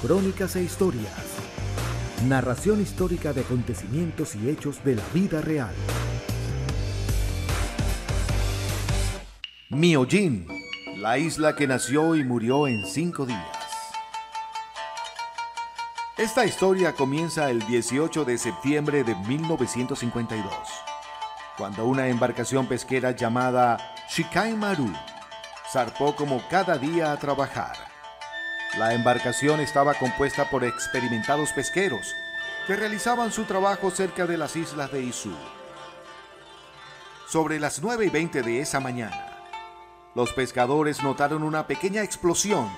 Crónicas e historias. Narración histórica de acontecimientos y hechos de la vida real. Miojin, la isla que nació y murió en cinco días. Esta historia comienza el 18 de septiembre de 1952, cuando una embarcación pesquera llamada Shikai Maru zarpó como cada día a trabajar. La embarcación estaba compuesta por experimentados pesqueros que realizaban su trabajo cerca de las islas de Izu. Sobre las 9 y 20 de esa mañana, los pescadores notaron una pequeña explosión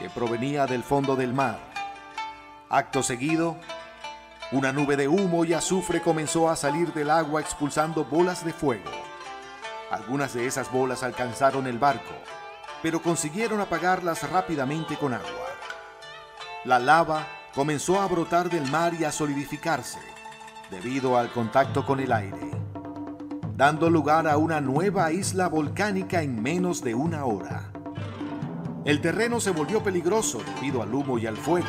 que provenía del fondo del mar. Acto seguido, una nube de humo y azufre comenzó a salir del agua expulsando bolas de fuego. Algunas de esas bolas alcanzaron el barco, pero consiguieron apagarlas rápidamente con agua. La lava comenzó a brotar del mar y a solidificarse debido al contacto con el aire, dando lugar a una nueva isla volcánica en menos de una hora. El terreno se volvió peligroso debido al humo y al fuego,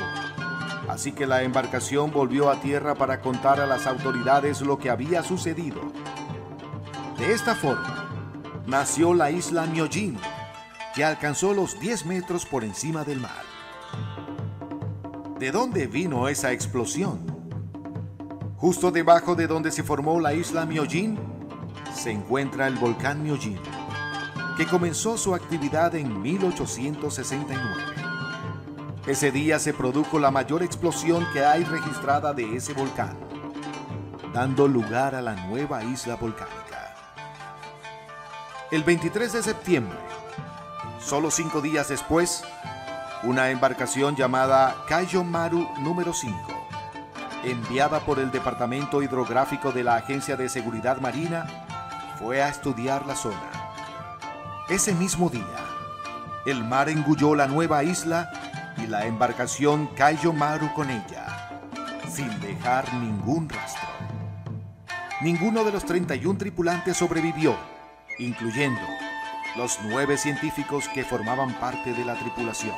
así que la embarcación volvió a tierra para contar a las autoridades lo que había sucedido. De esta forma, nació la isla Myojin, que alcanzó los 10 metros por encima del mar. ¿De dónde vino esa explosión? Justo debajo de donde se formó la isla Myojin se encuentra el volcán Myojin, que comenzó su actividad en 1869. Ese día se produjo la mayor explosión que hay registrada de ese volcán, dando lugar a la nueva isla volcánica. El 23 de septiembre, solo cinco días después, una embarcación llamada Kayo Maru número 5, enviada por el Departamento Hidrográfico de la Agencia de Seguridad Marina, fue a estudiar la zona. Ese mismo día, el mar engulló la nueva isla y la embarcación Kayo Maru con ella, sin dejar ningún rastro. Ninguno de los 31 tripulantes sobrevivió incluyendo los nueve científicos que formaban parte de la tripulación.